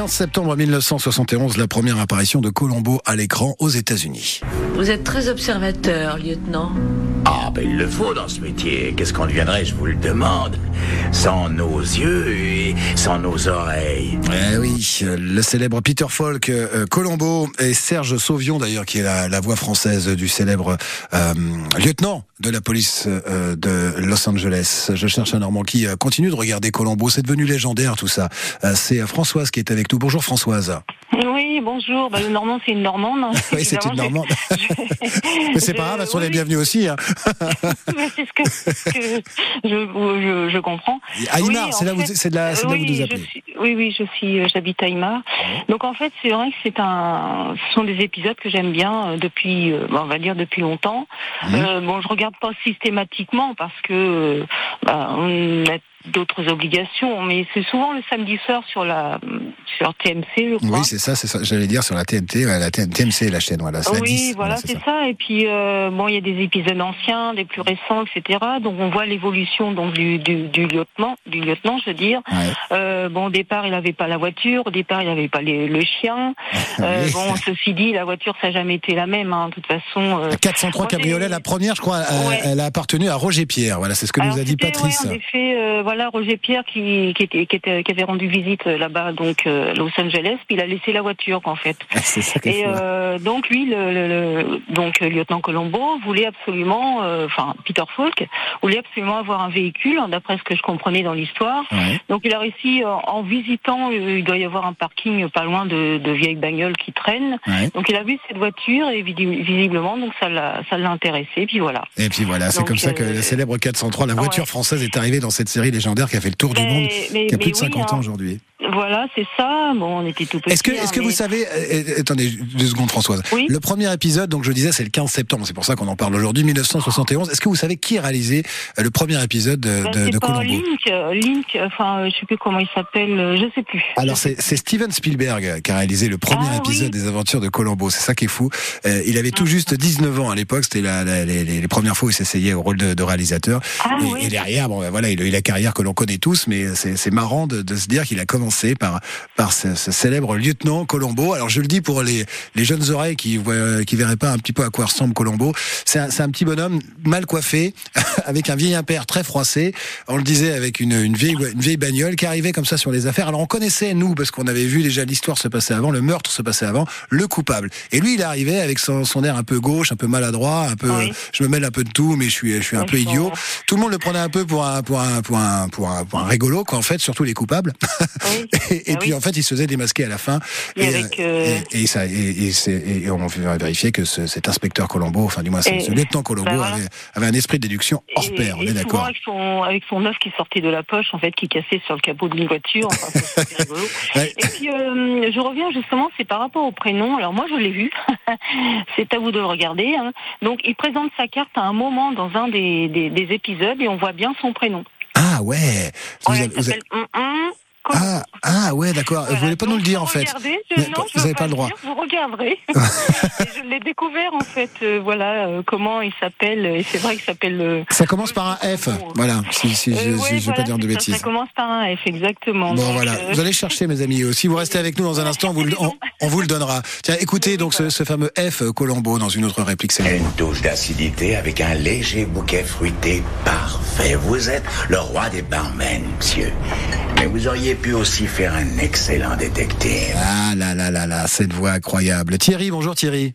15 septembre 1971, la première apparition de Colombo à l'écran aux États-Unis. Vous êtes très observateur, lieutenant. Ah, ben il le faut dans ce métier. Qu'est-ce qu'on deviendrait, je vous le demande? Sans nos yeux et sans nos oreilles. Eh oui, le célèbre Peter Falk, euh, Colombo et Serge Sauvion d'ailleurs, qui est la, la, voix française du célèbre euh, lieutenant de la police euh, de Los Angeles. Je cherche un Normand qui euh, continue de regarder Colombo. C'est devenu légendaire tout ça. Euh, c'est Françoise qui est avec nous. Bonjour Françoise. Oui, bonjour. Bah, le Normand, c'est une Normande. Hein. oui, c'est une Normande. Mais c'est pas grave, elles sont oui. les bienvenues aussi. Hein. c'est ce que, que je, je, je, comprends. Aïmar, oui, c'est là, fait, c'est de là, oui, là vous nous appelez. Suis, oui, oui, je suis, j'habite à Aïmar. Donc en fait, c'est vrai que c'est un, ce sont des épisodes que j'aime bien depuis, on va dire depuis longtemps. Mmh. Euh, bon, je regarde pas systématiquement parce que bah, on a d'autres obligations, mais c'est souvent le samedi soir sur la sur TMC, je crois. Oui, c'est ça, c'est ça. J'allais dire sur la TNT, la TMC, la chaîne, voilà. Oui, la 10, voilà, c'est ça. ça. Et puis euh, bon, il y a des épisodes anciens, des plus récents, etc. Donc on voit l'évolution donc du, du, du, lieutenant, du lieutenant, je veux dire. Ouais. Euh, bon, au départ, il n'avait pas la voiture. Au départ, il n'avait pas les, le chien. Euh, Oui. bon, ceci dit, la voiture, ça n'a jamais été la même. Hein, de toute façon. La 403 Roger- cabriolet, la première, je crois, euh, Ouais. elle a appartenu à Roger Pierre. Voilà, c'est ce que Alors, nous a dit Patrice. ouais, en effet, euh, voilà, Roger Pierre qui, qui, était, qui, était, qui avait rendu visite euh, là-bas, donc euh, Los Angeles, puis il a laissé la voiture, en fait. c'est ça Et euh, donc lui, le, le- le- donc lieutenant Colombo voulait absolument, euh, enfin Peter Falk voulait absolument avoir un véhicule, hein, d'après ce que je comprenais dans l'histoire. Ouais. Donc il a réussi en visitant, il doit y avoir un parking pas loin de, de vieilles bagnoles qui traînent. Ouais. Donc il a vu cette voiture et visi- visiblement donc ça l'a ça l'a intéressé. Puis voilà. Et puis voilà, c'est comme ça que euh, la célèbre 403, la voiture ouais. française, est arrivée dans cette série légendaire qui a fait le tour du monde, mais- qui a plus de 50 oui, ans hein. aujourd'hui. Voilà, c'est ça. Bon, on était tout petits. Est-ce que, hein, est-ce que vous savez, euh, euh, attendez deux secondes Françoise, Oui. le premier épisode, donc je disais, c'est le 15 septembre, c'est pour ça qu'on en parle aujourd'hui, 1971. Est-ce que vous savez qui a réalisé euh, le premier épisode de, Ben, de, c'est de pas Colombo? Link, euh, Link, enfin, euh, je sais plus comment il s'appelle, euh, je sais plus. alors c'est c'est Steven Spielberg qui a réalisé le premier Ah, épisode oui. des aventures de Colombo. C'est ça qui est fou. Euh, il avait tout juste 19 ans à l'époque. C'était la, la- les, les- les premières fois où il s'essayait au rôle de, de réalisateur. Ah, et, oui. et derrière, bon, ben voilà, il a eu la carrière que l'on connaît tous, mais c'est c'est marrant de, de se dire qu'il a commencé par par ce, ce célèbre lieutenant Colombo. Alors je le dis pour les les jeunes oreilles qui voient, qui verraient pas un petit peu à quoi ressemble Colombo. C'est un, un petit bonhomme mal coiffé, avec un vieil impère très froissé. On le disait avec une, une vieille une vieille bagnole qui arrivait comme ça sur les affaires. Alors on connaissait nous parce qu'on avait vu déjà l'histoire se passer avant, le meurtre se passer avant, le coupable. Et lui il arrivait avec son, son air un peu gauche, un peu maladroit, un peu. Oui. Je me mêle un peu de tout, mais je suis je suis un peu idiot. Tout le monde le prenait un peu pour un pour un pour un pour un, pour un rigolo quoi en fait, surtout les coupables. Oui. Et, et Ah puis oui. en fait, il se faisait démasquer à la fin. Et avec, euh, et, et ça, et, on a vérifié que ce- cet inspecteur Colombo, enfin du moins ce, ce lieutenant Colombo, bah avait, avait un esprit de déduction hors pair. On est d'accord. avec son, avec son œuf qui sortait de la poche, en fait, qui cassait sur le capot d'une voiture. Enfin. Ouais. Et puis, euh, je reviens justement, c'est par rapport au prénom. Alors moi, je l'ai vu. c'est à vous de le regarder. hein. Donc, il présente sa carte à un moment dans un des, des, des épisodes et on voit bien son prénom. Ah ouais. Vous Ouais, avez- il vous avez- ah, ah ouais, d'accord. Voilà. Vous voulez pas nous le dire en fait. je- non, je vous veux avez pas le droit. dire, vous regarderez. Je l'ai découvert en fait. euh, voilà euh, comment il s'appelle. Et c'est vrai qu'il s'appelle. euh, Ça commence par un F. Voilà. Si, si, euh, je, ouais, si je veux voilà, pas dire de ça, bêtises. Ça commence par un F, exactement. Bon Donc, voilà, euh, vous allez chercher mes amis. Si vous restez avec nous dans un instant, vous le- on, on vous le donnera. Tiens, écoutez donc ce, ce fameux F Colombo dans une autre réplique. C'est Une touche d'acidité avec un léger bouquet fruité parfait. Vous êtes le roi des barmen, monsieur. Mais vous auriez pu aussi faire un excellent détective. Ah là là là là, cette voix incroyable. Thierry, bonjour Thierry.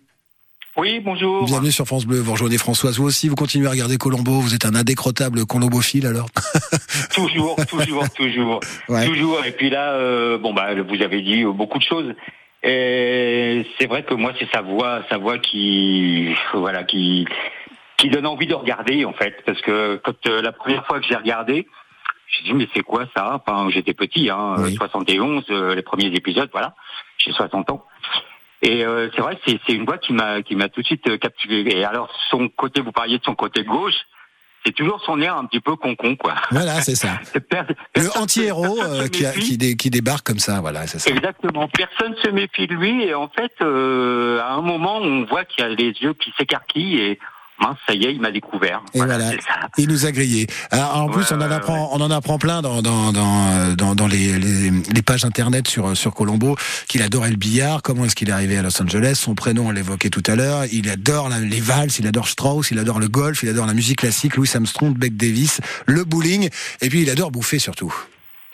Oui, bonjour. Bienvenue sur France Bleu. Vous rejoignez Françoise. Vous aussi, vous continuez à regarder Colombo. Vous êtes un indécrottable colombophile alors. Toujours, toujours, toujours, Ouais. toujours. Et puis là, euh, bon bah, vous avez dit euh, beaucoup de choses. Et c'est vrai que moi, c'est sa voix, sa voix qui, voilà, qui, qui donne envie de regarder en fait, parce que quand euh, la première fois que j'ai regardé, j'ai dit mais c'est quoi ça? Enfin, j'étais petit, hein, Oui. 71, euh, les premiers épisodes, voilà, j'ai 60 ans. Et euh, c'est vrai, c'est c'est une voix qui m'a qui m'a tout de suite euh, captivé. Et alors son côté, vous parliez de son côté gauche, c'est toujours son air un petit peu concon quoi. Voilà, c'est ça. Le anti-héros euh, qui, dé- qui débarque comme ça. Voilà, c'est ça. Exactement. Personne se méfie de lui et en fait, euh, à un moment, on voit qu'il a les yeux qui s'écarquillent et Mince, ça y est, il m'a découvert. Et voilà, il nous a grillé. Alors, en plus, on en apprend, on en apprend plein dans dans dans dans, dans les, les, les pages internet sur sur Colombo qu'il adorait le billard. Comment est-ce qu'il est arrivé à Los Angeles Son prénom, on l'évoquait tout à l'heure. Il adore les valses, il adore Strauss, il adore le golf, il adore la musique classique, Louis Armstrong, Beck Davis, le bowling, et puis il adore bouffer surtout.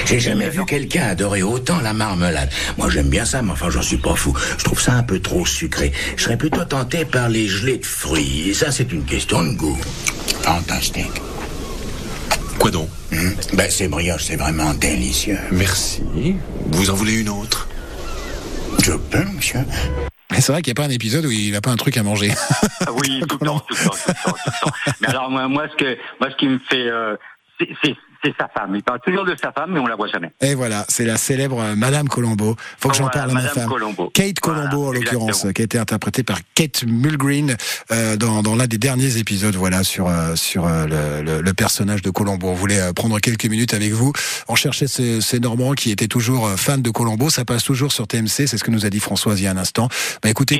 J'ai jamais vu quelqu'un adorer autant la marmelade. Moi, j'aime bien ça, mais enfin, j'en suis pas fou. Je trouve ça un peu trop sucré. Je serais plutôt tenté par les gelées de fruits. Et ça, c'est une question de goût. Fantastique. Quoi donc Hum, Ben, ces brioches, c'est vraiment délicieux. Merci. Vous en voulez une autre? Je peux, monsieur Mais c'est vrai qu'il n'y a pas un épisode où il n'a pas un truc à manger. Ah oui, tout le temps, tout le temps, tout le temps, tout le temps. Mais alors, moi, moi, ce que, moi, ce qui me fait, euh, c'est- c'est sa femme. Il parle toujours de sa femme, mais on la voit jamais. Et voilà, c'est la célèbre euh, Madame Colombo. Faut que j'en parle à ma femme. Colombo. Kate Voilà, Colombo, en l'occurrence, qui a été interprétée par Kate Mulgreen euh, dans, dans l'un des derniers épisodes, voilà, sur euh, sur euh, le, le- le personnage de Colombo. On voulait euh, prendre quelques minutes avec vous. On cherchait ces, ces Normands qui étaient toujours fans de Colombo. Ça passe toujours sur TMC, c'est ce que nous a dit Françoise il y a un instant. Bah écoutez,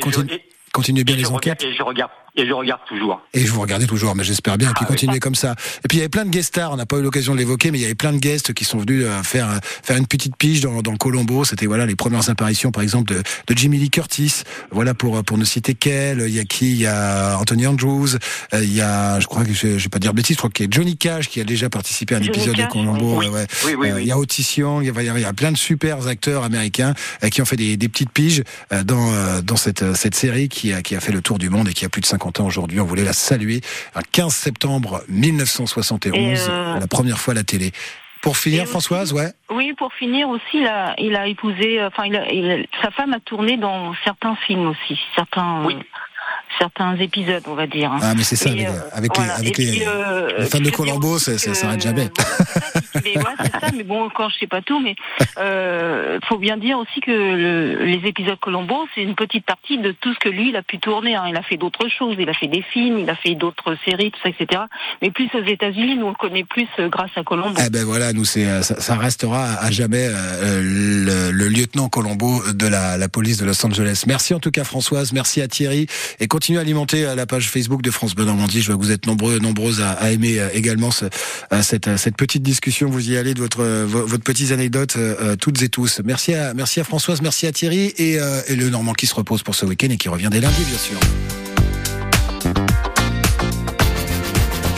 Continuez bien et les regarde, enquêtes. et je regarde, et je regarde toujours. Et je vous regardais toujours, mais j'espère bien. Et puis Ah oui. continuez comme ça. Et puis il y avait plein de guest stars. On n'a pas eu l'occasion de l'évoquer, mais il y avait plein de guests qui sont venus euh, faire euh, faire une petite pige dans, dans Colombo. C'était voilà les premières apparitions, par exemple de, de Jimmy Lee Curtis. Voilà pour euh, pour ne citer qu'elle. Il y a qui? Il y a Anthony Andrews. Il y a, je crois que je, je vais pas dire de bêtises, je crois qu'il y a Johnny Cash qui a déjà participé à un Johnny épisode de Colombo. oui. ouais. Oui. Il y a Otis Young. Il y a, il y a plein de super acteurs américains qui ont fait des, des petites piges dans dans cette cette série qui a qui a fait le tour du monde et qui a plus de 50 ans aujourd'hui. On voulait la saluer. Un 15 septembre 1971, Et, euh, la première fois à la télé. Pour finir, aussi- Françoise, ouais. Oui, pour finir aussi, il a, il a épousé, euh, enfin, il a- il a- sa femme a tourné dans certains films aussi, certains, Oui. certains épisodes, on va dire. hein. Ah, mais c'est ça, Et, avec, euh, avec voilà. les, avec Et les, puis, euh, les fans de Colombo, ça, ça s'arrête jamais. voilà, c'est- ouais, c'est ça, mais bon, quand je sais pas tout, mais euh, faut bien dire aussi que le- les épisodes Colombo, c'est une petite partie de tout ce que lui, il a pu tourner. hein. Il a fait d'autres choses, il a fait des films, il a fait d'autres séries, tout ça, etc. Mais plus aux États-Unis, nous on le connaît plus euh, grâce à Colombo. Eh ben voilà, nous c'est euh, ça, ça restera à jamais euh, le, le lieutenant Colombo de la, la police de Los Angeles. Merci en tout cas Françoise, merci à Thierry et continuez à alimenter euh, la page Facebook de France Bleu Normandie. Je vois que vous êtes nombreux, nombreuses à, à aimer également ce- euh, cette, euh, cette petite discussion. Vous y allez de votre euh, vo- votre petites anecdotes euh, euh, toutes et tous. Merci à merci à Françoise, merci à Thierry et, et le Normand qui se repose pour ce week-end et qui revient dès lundi bien sûr.